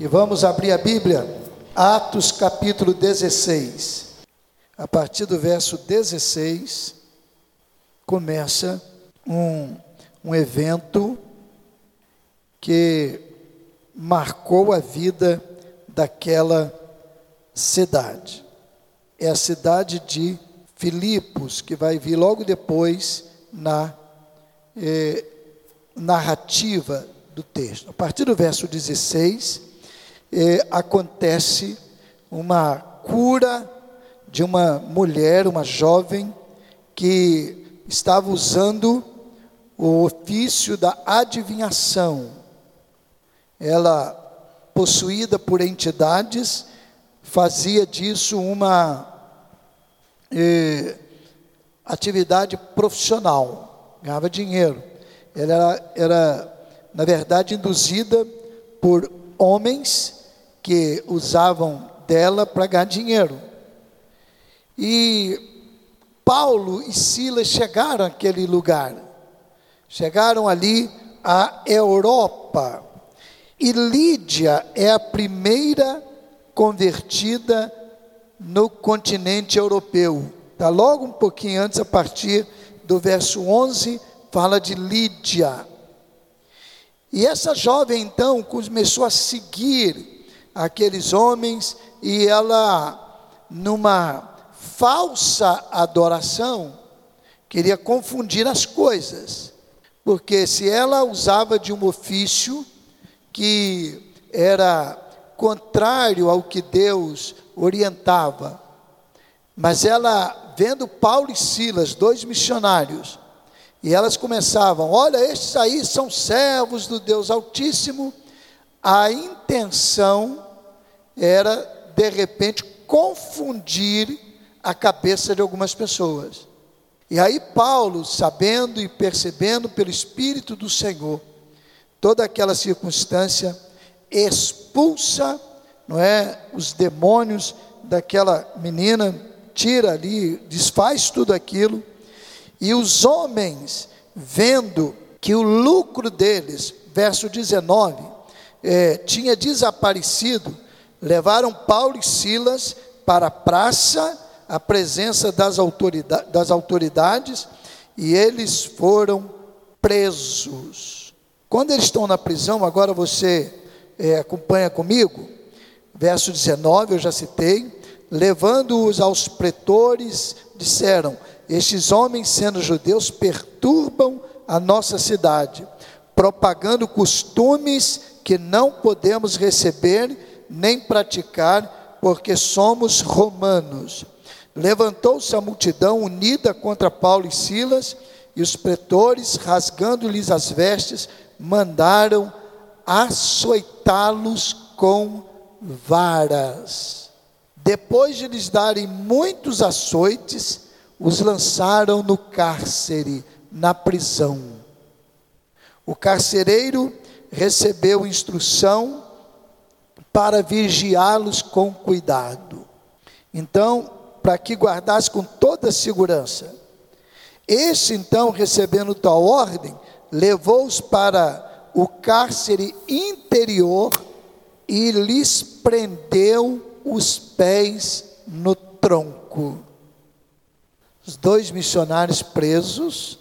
E vamos abrir a Bíblia, Atos capítulo 16. A partir do verso 16, começa um, um evento que marcou a vida daquela cidade. É a cidade de Filipos, que vai vir logo depois na eh, narrativa do texto. A partir do verso 16, eh, acontece uma cura de uma mulher, uma jovem, que estava usando o ofício da adivinhação. Ela, possuída por entidades, fazia disso uma eh, atividade profissional, ganhava dinheiro. Ela era, era, na verdade, induzida por homens que usavam dela para ganhar dinheiro. E Paulo e Silas chegaram àquele lugar, chegaram ali à Europa. E Lídia é a primeira convertida no continente europeu. Está logo um pouquinho antes, a partir do verso 11, fala de Lídia. E essa jovem então começou a seguir aqueles homens e ela, numa falsa adoração, queria confundir as coisas, porque se ela usava de um ofício que era contrário ao que Deus orientava. Mas ela, vendo Paulo e Silas, dois missionários, e elas começavam: Olha, estes aí são servos do Deus Altíssimo. A intenção era, de repente, confundir a cabeça de algumas pessoas. E aí, Paulo, sabendo e percebendo pelo Espírito do Senhor toda aquela circunstância, expulsa não é, os demônios daquela menina, tira ali, desfaz tudo aquilo, e os homens, vendo que o lucro deles, verso 19, é, tinha desaparecido, levaram Paulo e Silas para a praça, a presença das, autoridade, das autoridades, e eles foram presos. Quando eles estão na prisão, agora você é, acompanha comigo, verso 19, eu já citei, levando-os aos pretores, disseram: Estes homens, sendo judeus, perturbam a nossa cidade, propagando costumes que não podemos receber nem praticar, porque somos romanos. Levantou-se a multidão unida contra Paulo e Silas, e os pretores, rasgando-lhes as vestes, mandaram açoitá-los com varas. Depois de lhes darem muitos açoites, os lançaram no cárcere, na prisão. O carcereiro recebeu instrução para vigiá-los com cuidado. Então, para que guardasse com toda segurança. Este, então, recebendo tal ordem, levou-os para o cárcere interior e lhes prendeu os pés no tronco. Os dois missionários presos,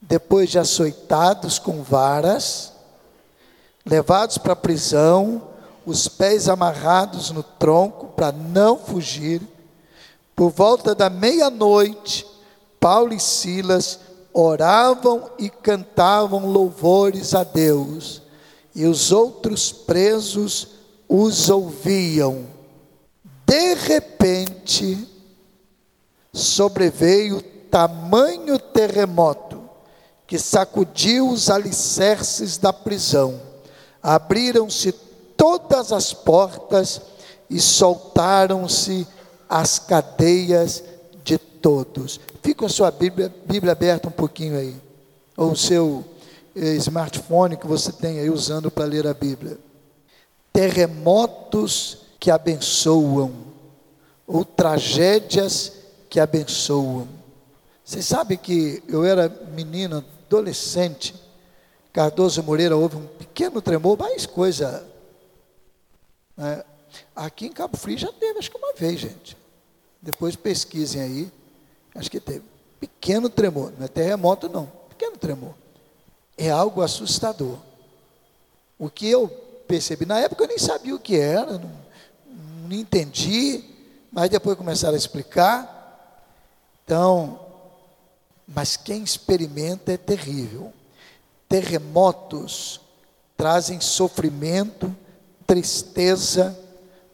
depois de açoitados com varas, levados para a prisão, os pés amarrados no tronco para não fugir. Por volta da meia-noite, Paulo e Silas oravam e cantavam louvores a Deus, e os outros presos os ouviam. De repente, sobreveio tamanho terremoto que sacudiu os alicerces da prisão. Abriram-se todas as portas e soltaram-se as cadeias de todos. Fica a sua Bíblia, Bíblia aberta um pouquinho aí, ou o seu eh, smartphone que você tem aí usando para ler a Bíblia. Terremotos que abençoam, ou tragédias que abençoam. Você sabe que eu era menino, adolescente, Cardoso Moreira houve um pequeno tremor, mais coisa Né? Aqui em Cabo Frio já teve, acho que uma vez, gente. Depois pesquisem aí. Acho que teve. Pequeno tremor, não é terremoto, não. Pequeno tremor. É algo assustador. O que eu percebi, na época eu nem sabia o que era, não, não entendi, mas depois começaram a explicar. Então, mas quem experimenta é terrível. Terremotos trazem sofrimento, tristeza,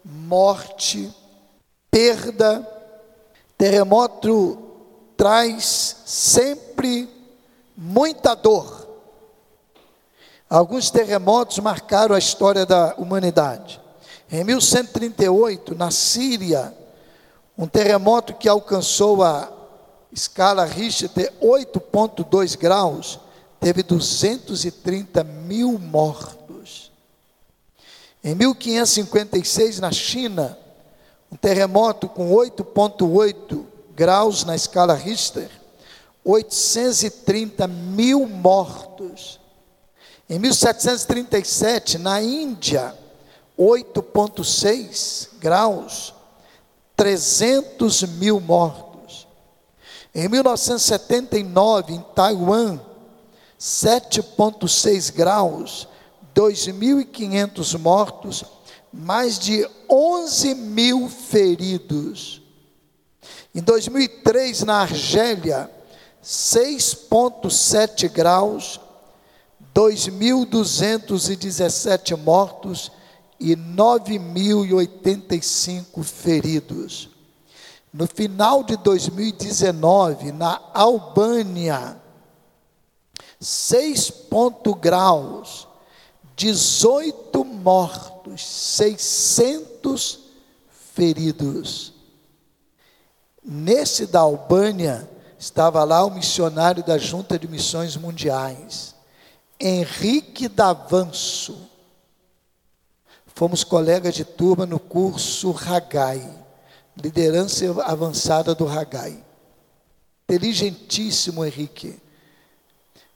morte, perda. Terremoto traz sempre muita dor. Alguns terremotos marcaram a história da humanidade. Em 1138, na Síria, um terremoto que alcançou a escala Richter 8,2 graus, teve 230 mil mortos. Em 1556, na China, um terremoto com 8,8 graus na escala Richter, 830 mil mortos. Em 1737, na Índia, 8,6 graus, 300 mil mortos. Em 1979, em Taiwan, 7,6 graus, 2.500 mortos, mais de 11 mil feridos. Em 2003, na Argélia, 6,7 graus, 2.217 mortos e 9.085 feridos. No final de 2019, na Albânia, 6 ponto graus, 18 mortos, 600 feridos. Nesse da Albânia, estava lá o missionário da Junta de Missões Mundiais, Henrique Davanço. Fomos colegas de turma no curso Ragai, liderança avançada do Ragai. Inteligentíssimo Henrique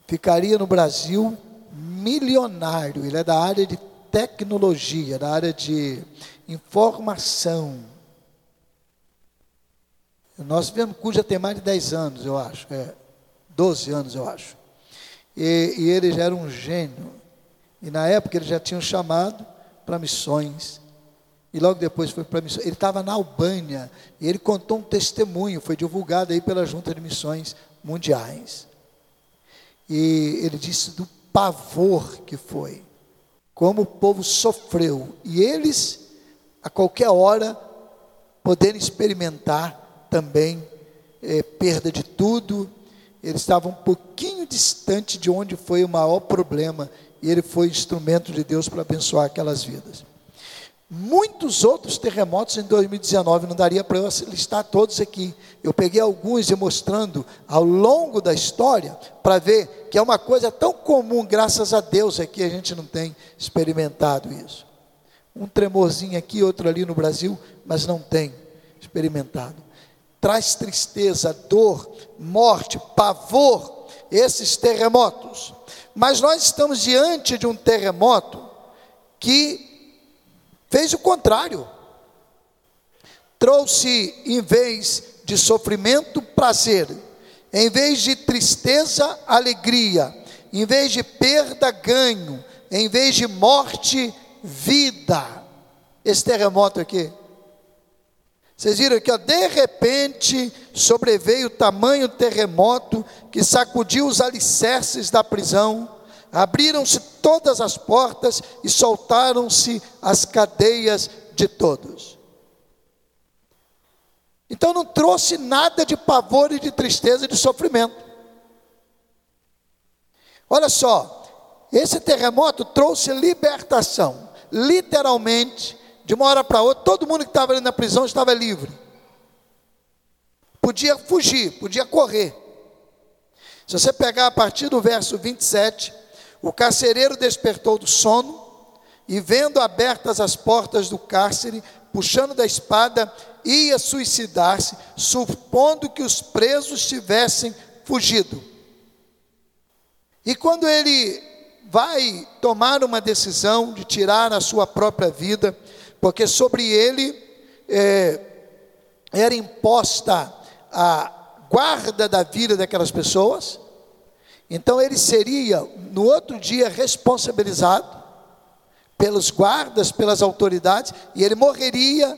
ficaria no Brasil milionário. Ele é da área de tecnologia, da área de informação. Nós tivemos curso já tem mais de 10 anos, eu acho. É, 12 anos, eu acho. E, e ele já era um gênio. E na época ele já tinha um chamado para missões. E logo depois foi para missões. Ele estava na Albânia. E ele contou um testemunho, foi divulgado aí pela Junta de Missões Mundiais. E ele disse do pavor que foi, como o povo sofreu. E eles, a qualquer hora, poderem experimentar também é, perda de tudo. Eles estavam um pouquinho distante de onde foi o maior problema. E ele foi instrumento de Deus para abençoar aquelas vidas muitos outros terremotos em 2019, não daria para eu listar todos aqui. Eu peguei alguns e mostrando ao longo da história para ver que é uma coisa tão comum, graças a Deus, aqui a gente não tem experimentado isso. Um tremorzinho aqui, outro ali no Brasil, mas não tem experimentado. Traz tristeza, dor, morte, pavor, esses terremotos. Mas nós estamos diante de um terremoto que Fez o contrário. Trouxe, em vez de sofrimento, prazer. Em vez de tristeza, alegria. Em vez de perda, ganho. Em vez de morte, vida. Esse terremoto aqui. Vocês viram ó, de repente sobreveio o tamanho terremoto que sacudiu os alicerces da prisão abriram-se todas as portas e soltaram-se as cadeias de todos. Então não trouxe nada de pavor e de tristeza e de sofrimento. Olha só, esse terremoto trouxe libertação, literalmente, de uma hora para outra, todo mundo que estava ali na prisão estava livre. Podia fugir, podia correr. Se você pegar a partir do verso 27, o carcereiro despertou do sono e, vendo abertas as portas do cárcere, puxando da espada, ia suicidar-se, supondo que os presos tivessem fugido. E quando ele vai tomar uma decisão de tirar a sua própria vida, porque sobre ele é, era imposta a guarda da vida daquelas pessoas, então ele seria no outro dia responsabilizado pelos guardas, pelas autoridades, e ele morreria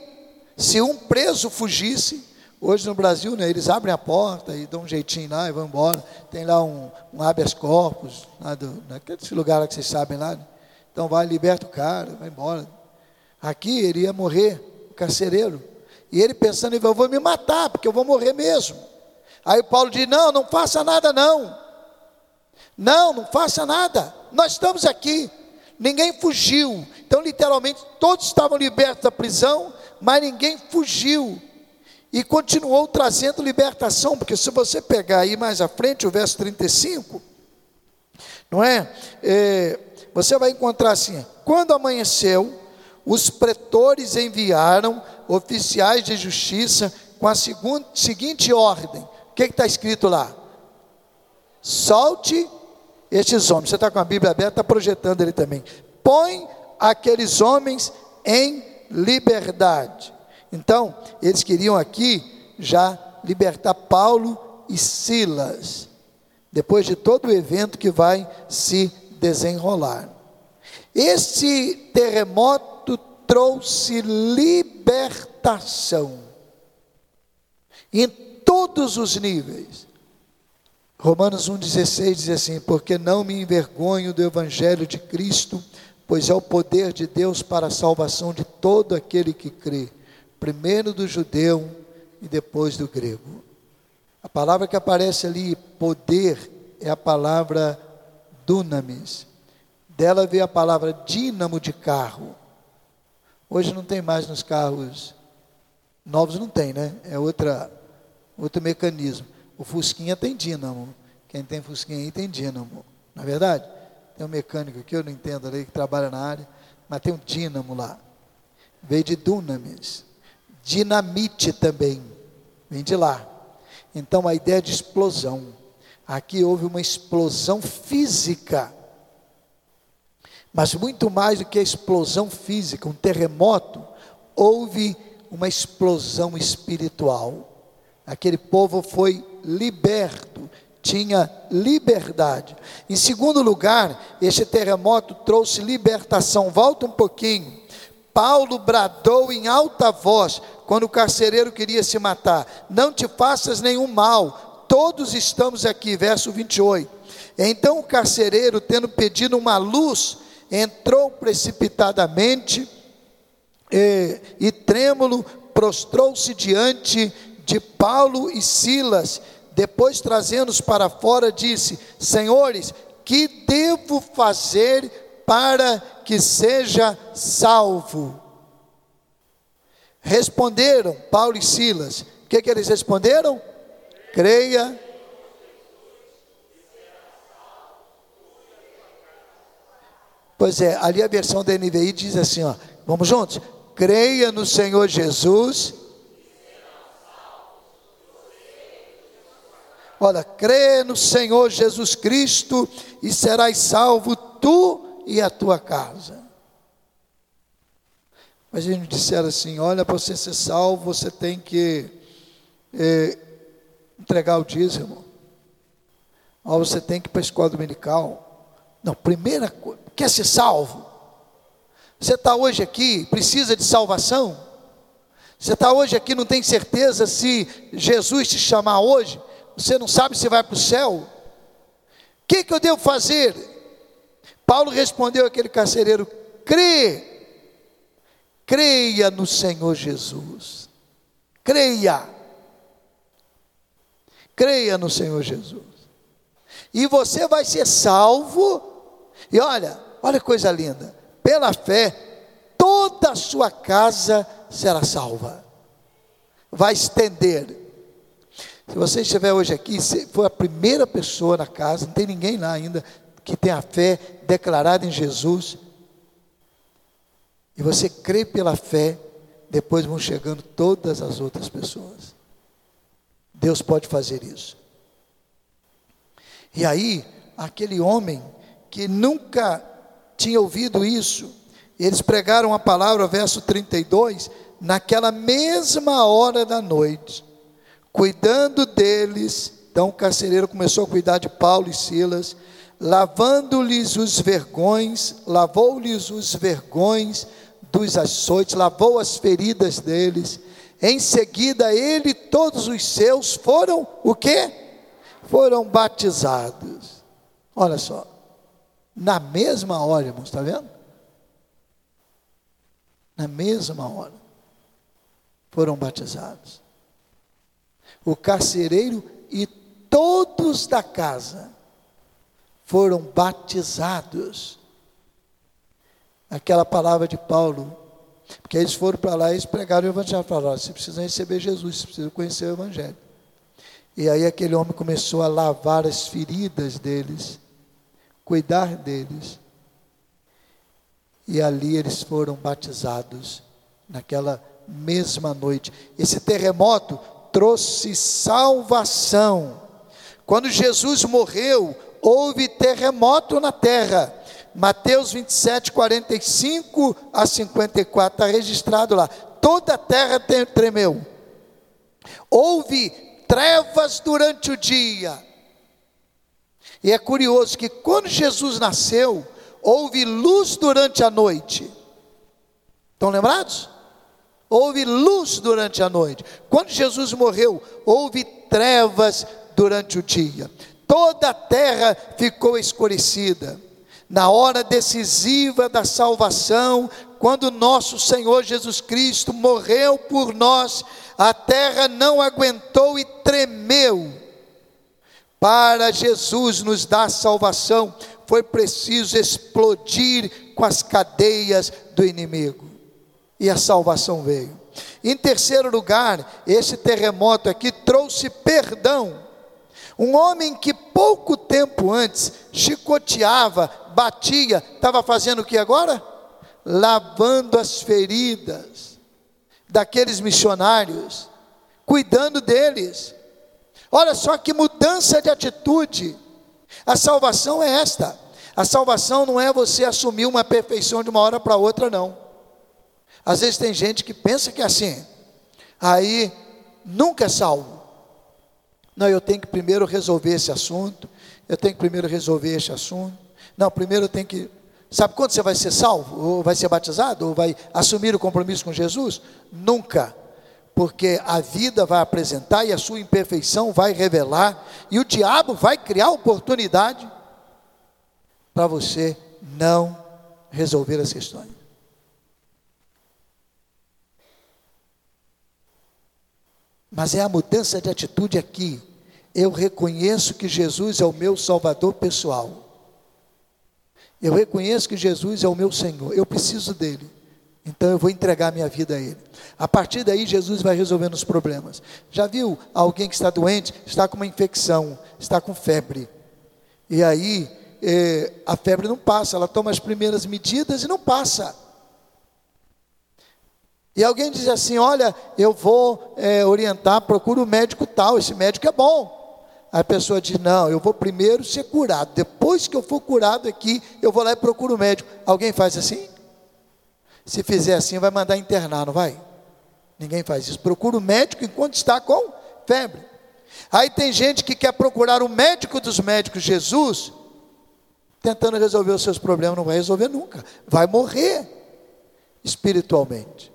se um preso fugisse. Hoje no Brasil, né, eles abrem a porta e dão um jeitinho lá e vão embora. Tem lá um, um habeas corpus, lá do, naquele lugar lá que vocês sabem lá. Né? Então vai, liberta o cara, vai embora. Aqui ele ia morrer, o carcereiro. E ele pensando, eu vou me matar, porque eu vou morrer mesmo. Aí Paulo diz: Não, não faça nada, não. Não, não faça nada. Nós estamos aqui. Ninguém fugiu. Então, literalmente, todos estavam libertos da prisão, mas ninguém fugiu. E continuou trazendo libertação, porque se você pegar aí mais à frente, o verso 35, não é? é você vai encontrar assim: quando amanheceu, os pretores enviaram oficiais de justiça com a seguinte, seguinte ordem: o que está escrito lá? Solte estes homens. Você está com a Bíblia aberta, está projetando ele também. Põe aqueles homens em liberdade. Então, eles queriam aqui já libertar Paulo e Silas, depois de todo o evento que vai se desenrolar. Esse terremoto trouxe libertação em todos os níveis. Romanos 1,16 diz assim: Porque não me envergonho do Evangelho de Cristo, pois é o poder de Deus para a salvação de todo aquele que crê, primeiro do judeu e depois do grego. A palavra que aparece ali, poder, é a palavra dunamis. Dela veio a palavra dínamo de carro. Hoje não tem mais nos carros novos, não tem, né? É outra, outro mecanismo. O Fusquinha tem dínamo. Quem tem Fusquinha aí tem dínamo. Na é verdade? Tem um mecânico aqui, eu não entendo ali, que trabalha na área, mas tem um dínamo lá. Veio de dunamis. Dinamite também. Vem de lá. Então a ideia de explosão. Aqui houve uma explosão física. Mas muito mais do que a explosão física, um terremoto, houve uma explosão espiritual. Aquele povo foi liberto, tinha liberdade. Em segundo lugar, este terremoto trouxe libertação. Volta um pouquinho. Paulo bradou em alta voz quando o carcereiro queria se matar: Não te faças nenhum mal, todos estamos aqui. Verso 28. Então o carcereiro, tendo pedido uma luz, entrou precipitadamente e, e trêmulo, prostrou-se diante de Paulo e Silas, depois trazendo-os para fora, disse: Senhores, que devo fazer para que seja salvo? Responderam Paulo e Silas. O que, que eles responderam? Creia. Pois é, ali a versão da NVI diz assim: ó, vamos juntos? Creia no Senhor Jesus Olha, crê no Senhor Jesus Cristo e serás salvo tu e a tua casa. Mas eles me disseram assim: olha, para você ser salvo, você tem que é, entregar o dízimo. Ou você tem que ir para a escola dominical. Não, primeira coisa, quer ser salvo? Você está hoje aqui, precisa de salvação? Você está hoje aqui, não tem certeza se Jesus te chamar hoje? Você não sabe se vai para o céu. O que, que eu devo fazer? Paulo respondeu àquele carcereiro: crê, creia no Senhor Jesus, creia, creia no Senhor Jesus, e você vai ser salvo. E olha, olha que coisa linda, pela fé, toda a sua casa será salva, vai estender se você estiver hoje aqui, se for a primeira pessoa na casa, não tem ninguém lá ainda que tem a fé declarada em Jesus, e você crê pela fé, depois vão chegando todas as outras pessoas. Deus pode fazer isso. E aí, aquele homem que nunca tinha ouvido isso. Eles pregaram a palavra, verso 32, naquela mesma hora da noite, cuidando deles. Então o carcereiro começou a cuidar de Paulo e Silas, lavando-lhes os vergões, lavou-lhes os vergões dos açoites, lavou as feridas deles. Em seguida, ele e todos os seus foram o quê? Foram batizados. Olha só. Na mesma hora, irmãos, está vendo? Na mesma hora. Foram batizados. O carcereiro e todos da casa foram batizados aquela palavra de Paulo. Porque eles foram para lá e pregaram o Evangelho. Falaram: você precisa receber Jesus, você precisa conhecer o Evangelho. E aí aquele homem começou a lavar as feridas deles, cuidar deles. E ali eles foram batizados, naquela mesma noite. Esse terremoto trouxe salvação. Quando Jesus morreu, houve terremoto na terra. Mateus 27, 45 a 54, está registrado lá. Toda a terra tremeu. Houve trevas durante o dia. E é curioso que quando Jesus nasceu, houve luz durante a noite. Estão lembrados? Houve luz durante a noite. Quando Jesus morreu, houve trevas durante o dia. Toda a terra ficou escurecida na hora decisiva da salvação, quando nosso Senhor Jesus Cristo morreu por nós, a terra não aguentou e tremeu. Para Jesus nos dar salvação, foi preciso explodir com as cadeias do inimigo. E a salvação veio. Em terceiro lugar, esse terremoto aqui trouxe perdão. Um homem que pouco tempo antes chicoteava batia, estava fazendo o que agora? Lavando as feridas daqueles missionários, cuidando deles. Olha só que mudança de atitude. A salvação é esta. A salvação não é você assumir uma perfeição de uma hora para outra, não. Às vezes tem gente que pensa que é assim, aí nunca é salvo. Não, eu tenho que primeiro resolver esse assunto, eu tenho que primeiro resolver esse assunto. Não, primeiro tem que. Sabe quando você vai ser salvo? Ou vai ser batizado? Ou vai assumir o compromisso com Jesus? Nunca. Porque a vida vai apresentar e a sua imperfeição vai revelar, e o diabo vai criar oportunidade para você não resolver as questões. Mas é a mudança de atitude aqui. Eu reconheço que Jesus é o meu Salvador pessoal. Eu reconheço que Jesus é o meu Senhor, eu preciso dele. Então eu vou entregar minha vida a Ele. A partir daí, Jesus vai resolvendo os problemas. Já viu alguém que está doente, está com uma infecção, está com febre. E aí, é, a febre não passa, ela toma as primeiras medidas e não passa. E alguém diz assim: Olha, eu vou é, orientar, procura o um médico tal, esse médico é bom. A pessoa diz: Não, eu vou primeiro ser curado. Depois que eu for curado aqui, eu vou lá e procuro o médico. Alguém faz assim? Se fizer assim, vai mandar internar, não vai? Ninguém faz isso. Procura o médico enquanto está com febre. Aí tem gente que quer procurar o médico dos médicos, Jesus, tentando resolver os seus problemas. Não vai resolver nunca. Vai morrer espiritualmente.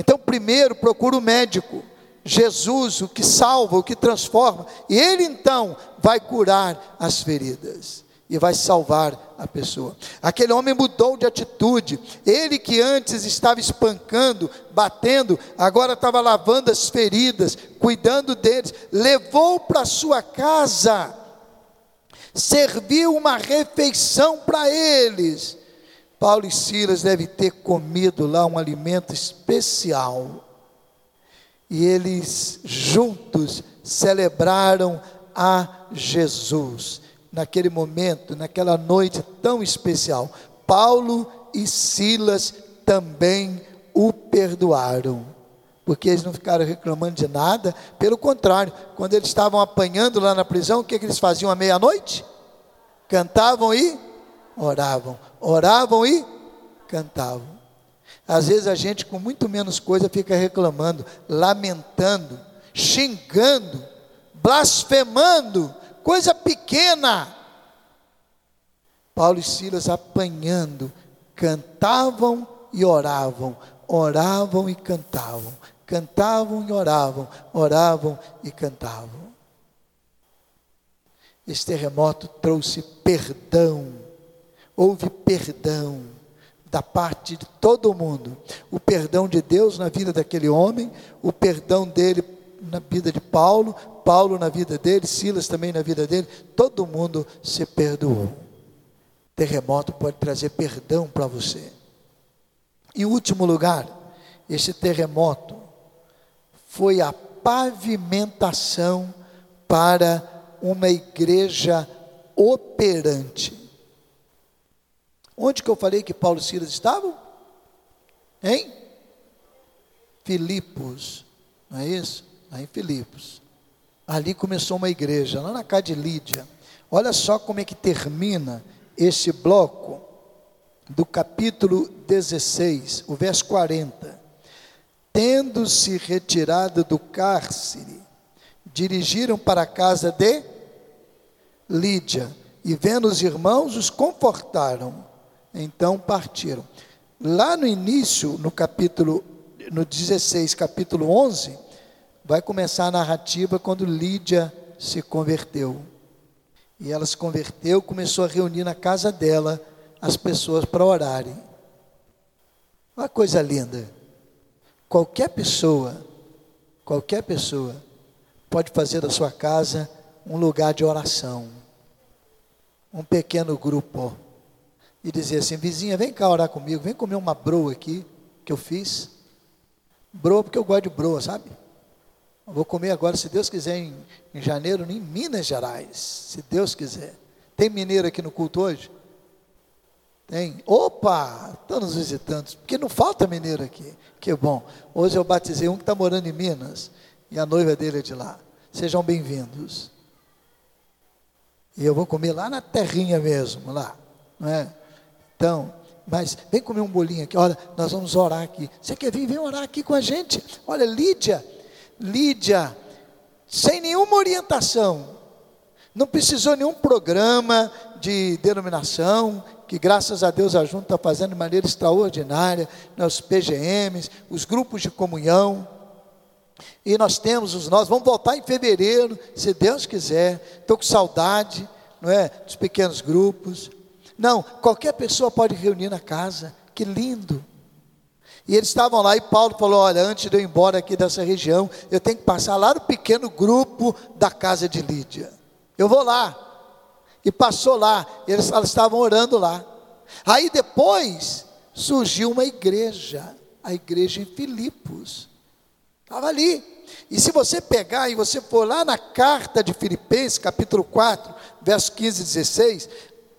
Então, primeiro, procura o médico. Jesus, o que salva, o que transforma, e Ele então vai curar as feridas e vai salvar a pessoa. Aquele homem mudou de atitude, ele que antes estava espancando, batendo, agora estava lavando as feridas, cuidando deles, levou para sua casa, serviu uma refeição para eles. Paulo e Silas devem ter comido lá um alimento especial e eles juntos celebraram a Jesus. Naquele momento, naquela noite tão especial, Paulo e Silas também o perdoaram, porque eles não ficaram reclamando de nada, pelo contrário, quando eles estavam apanhando lá na prisão, o que, que eles faziam à meia-noite? Cantavam e oravam. Oravam e cantavam. Às vezes a gente, com muito menos coisa, fica reclamando, lamentando, xingando, blasfemando, coisa pequena. Paulo e Silas apanhando, cantavam e oravam, oravam e cantavam, cantavam e oravam, oravam e cantavam. Esse terremoto trouxe perdão, houve perdão da parte de todo mundo. O perdão de Deus na vida daquele homem, o perdão dele na vida de Paulo, Paulo na vida dele, Silas também na vida dele, todo mundo se perdoou. Terremoto pode trazer perdão para você. Em último lugar, esse terremoto foi a pavimentação para uma igreja operante. Onde que eu falei que Paulo e Silas estavam? Em Filipos, não é isso? Lá em Filipos. Ali começou uma igreja, lá na casa de Lídia. Olha só como é que termina esse bloco do capítulo 16, o verso 40. Tendo-se retirado do cárcere, dirigiram para a casa de Lídia, e vendo os irmãos, os confortaram então partiram. Lá no início, no capítulo, no 16, capítulo 11, vai começar a narrativa quando Lídia se converteu. E ela se converteu, começou a reunir na casa dela as pessoas para orarem. Uma coisa linda. Qualquer pessoa, qualquer pessoa pode fazer da sua casa um lugar de oração. Um pequeno grupo e dizer assim: vizinha, vem cá orar comigo, vem comer uma broa aqui que eu fiz. Broa, porque eu gosto de broa, sabe? Eu vou comer agora, se Deus quiser, em, em janeiro, em Minas Gerais, se Deus quiser. Tem mineiro aqui no culto hoje? Tem? Opa, estão nos visitando, porque não falta mineiro aqui. Que bom. Hoje eu batizei um que está morando em Minas e a noiva dele é de lá. Sejam bem-vindos. E eu vou comer lá na terrinha mesmo, lá, não é? Então, mas vem comer um bolinho aqui. Olha, nós vamos orar aqui. Você quer vir? Vem orar aqui com a gente. Olha, Lídia, Lídia, sem nenhuma orientação, não precisou nenhum programa de denominação, que graças a Deus a Junta está fazendo de maneira extraordinária, nossos PGMs, os grupos de comunhão. E nós temos os nossos, vamos voltar em fevereiro, se Deus quiser. Estou com saudade, não é? Dos pequenos grupos. Não, qualquer pessoa pode reunir na casa. Que lindo. E eles estavam lá e Paulo falou: Olha, antes de eu ir embora aqui dessa região, eu tenho que passar lá no pequeno grupo da casa de Lídia. Eu vou lá. E passou lá, eles, estavam orando lá. Aí depois surgiu uma igreja, a igreja em Filipos. Estava ali. E se você pegar e você for lá na carta de Filipenses, capítulo 4, verso 15 e 16,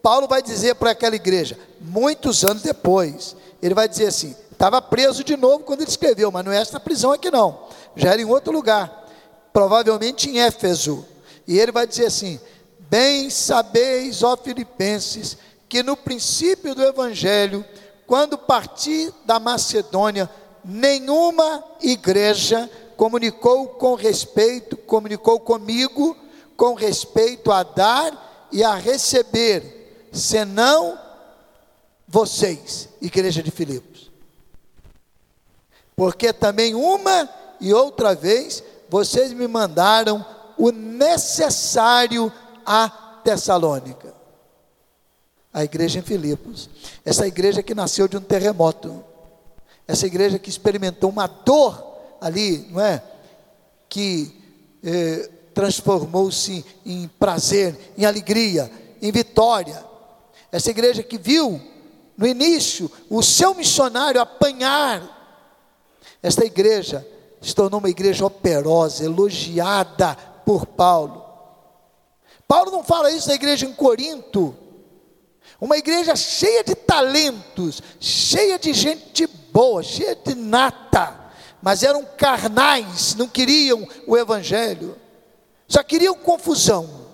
Paulo vai dizer para aquela igreja, muitos anos depois, ele vai dizer assim: estava preso de novo quando ele escreveu, mas não é esta prisão aqui não, já era em outro lugar, provavelmente em Éfeso. E ele vai dizer assim: Bem sabeis, ó Filipenses, que no princípio do Evangelho, quando parti da Macedônia, nenhuma igreja comunicou com respeito, comunicou comigo com respeito a dar e a receber senão vocês, igreja de Filipos. Porque também uma e outra vez vocês me mandaram o necessário a Tessalônica. A igreja em Filipos. Essa igreja que nasceu de um terremoto. Essa igreja que experimentou uma dor ali, não é? Que eh, transformou-se em prazer, em alegria, em vitória. Essa igreja que viu no início o seu missionário apanhar. Esta igreja se tornou uma igreja operosa, elogiada por Paulo. Paulo não fala isso da igreja em Corinto. Uma igreja cheia de talentos, cheia de gente boa, cheia de nata, mas eram carnais, não queriam o evangelho, só queriam confusão.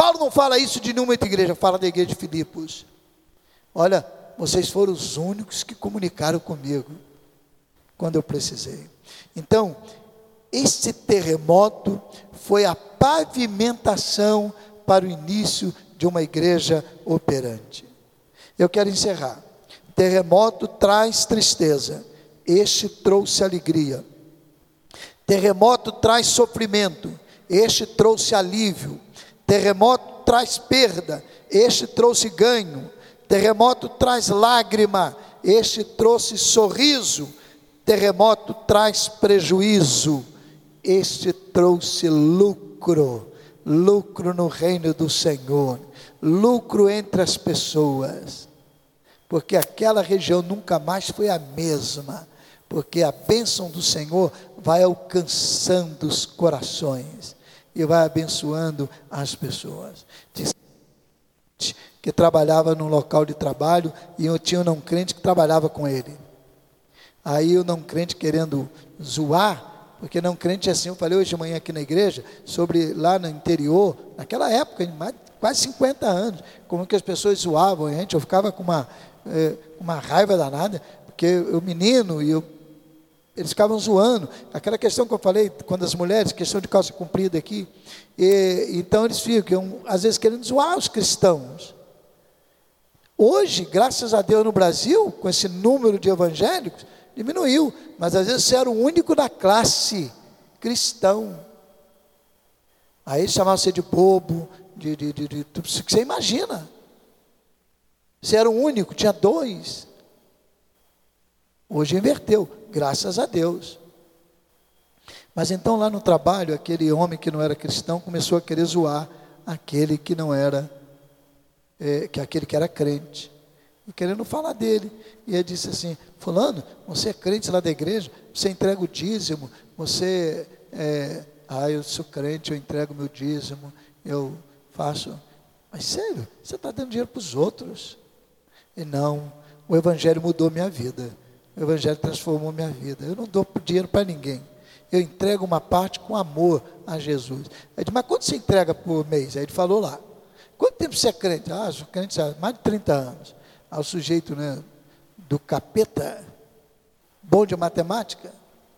Paulo não fala isso de nenhuma outra igreja, fala da igreja de Filipos. Olha, vocês foram os únicos que comunicaram comigo quando eu precisei. Então, esse terremoto foi a pavimentação para o início de uma igreja operante. Eu quero encerrar. Terremoto traz tristeza, este trouxe alegria. Terremoto traz sofrimento, este trouxe alívio. Terremoto traz perda, este trouxe ganho. Terremoto traz lágrima, este trouxe sorriso. Terremoto traz prejuízo, este trouxe lucro. Lucro no reino do Senhor, lucro entre as pessoas, porque aquela região nunca mais foi a mesma, porque a bênção do Senhor vai alcançando os corações e vai abençoando as pessoas. Que trabalhava num local de trabalho e eu tinha um não crente que trabalhava com ele. Aí o não crente querendo zoar, porque não crente é assim, eu falei hoje de manhã aqui na igreja, sobre lá no interior, naquela época, mais, quase 50 anos, como que as pessoas zoavam a gente, eu ficava com uma, é, uma raiva danada, porque o menino e eu eles ficavam zoando. Aquela questão que eu falei, quando as mulheres, questão de calça comprida aqui. E, então eles ficam, às vezes, querendo zoar os cristãos. Hoje, graças a Deus no Brasil, com esse número de evangélicos, diminuiu. Mas às vezes você era o único da classe cristão. Aí chamavam você de bobo, de, de, de, de tudo isso que você imagina. Você era o único, tinha dois. Hoje inverteu, graças a Deus. Mas então lá no trabalho, aquele homem que não era cristão começou a querer zoar aquele que não era, é, que aquele que era crente, querendo falar dele. E ele disse assim: Fulano, você é crente lá da igreja, você entrega o dízimo, você é, ah, eu sou crente, eu entrego meu dízimo, eu faço. Mas sério, você está dando dinheiro para os outros. E não, o Evangelho mudou minha vida. O Evangelho transformou minha vida. Eu não dou dinheiro para ninguém. Eu entrego uma parte com amor a Jesus. Disse, mas quanto você entrega por mês? Aí ele falou lá. Quanto tempo você é crente? Ah, sou crente há mais de 30 anos. Ao sujeito né, do capeta, bom de matemática,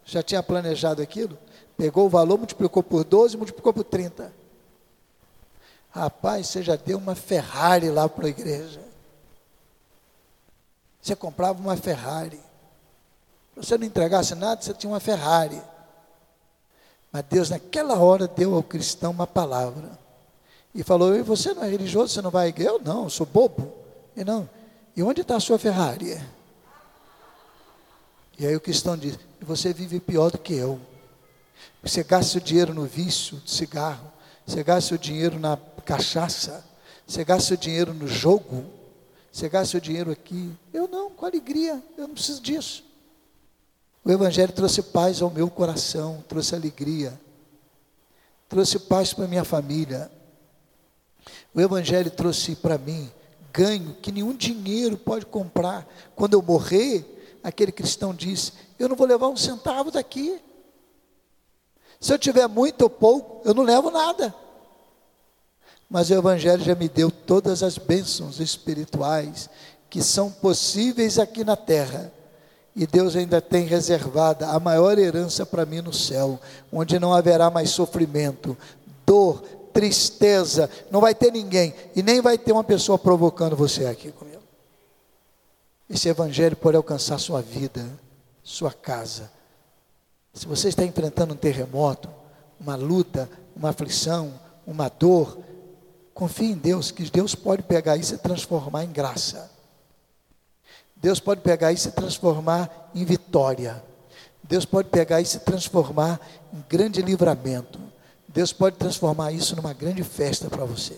já tinha planejado aquilo, pegou o valor, multiplicou por 12, multiplicou por 30. Rapaz, você já deu uma Ferrari lá para a igreja. Você comprava uma Ferrari. Se você não entregasse nada, você tinha uma Ferrari. Mas Deus, naquela hora, deu ao cristão uma palavra. E falou: e você não é religioso, você não vai? Eu não, eu sou bobo. E não. E onde está a sua Ferrari? E aí o cristão diz: você vive pior do que eu. Você gasta o dinheiro no vício de cigarro, você gasta o dinheiro na cachaça, você gasta o dinheiro no jogo, você gasta o dinheiro aqui. Eu não, com alegria, eu não preciso disso. O Evangelho trouxe paz ao meu coração, trouxe alegria, trouxe paz para minha família. O Evangelho trouxe para mim ganho que nenhum dinheiro pode comprar. Quando eu morrer, aquele cristão disse: Eu não vou levar um centavo daqui. Se eu tiver muito ou pouco, eu não levo nada. Mas o Evangelho já me deu todas as bênçãos espirituais que são possíveis aqui na terra e Deus ainda tem reservada a maior herança para mim no céu, onde não haverá mais sofrimento, dor, tristeza, não vai ter ninguém, e nem vai ter uma pessoa provocando você aqui comigo. Esse evangelho pode alcançar sua vida, sua casa. Se você está enfrentando um terremoto, uma luta, uma aflição, uma dor, confie em Deus, que Deus pode pegar isso e transformar em graça. Deus pode pegar e transformar em vitória. Deus pode pegar e transformar em grande livramento. Deus pode transformar isso numa grande festa para você.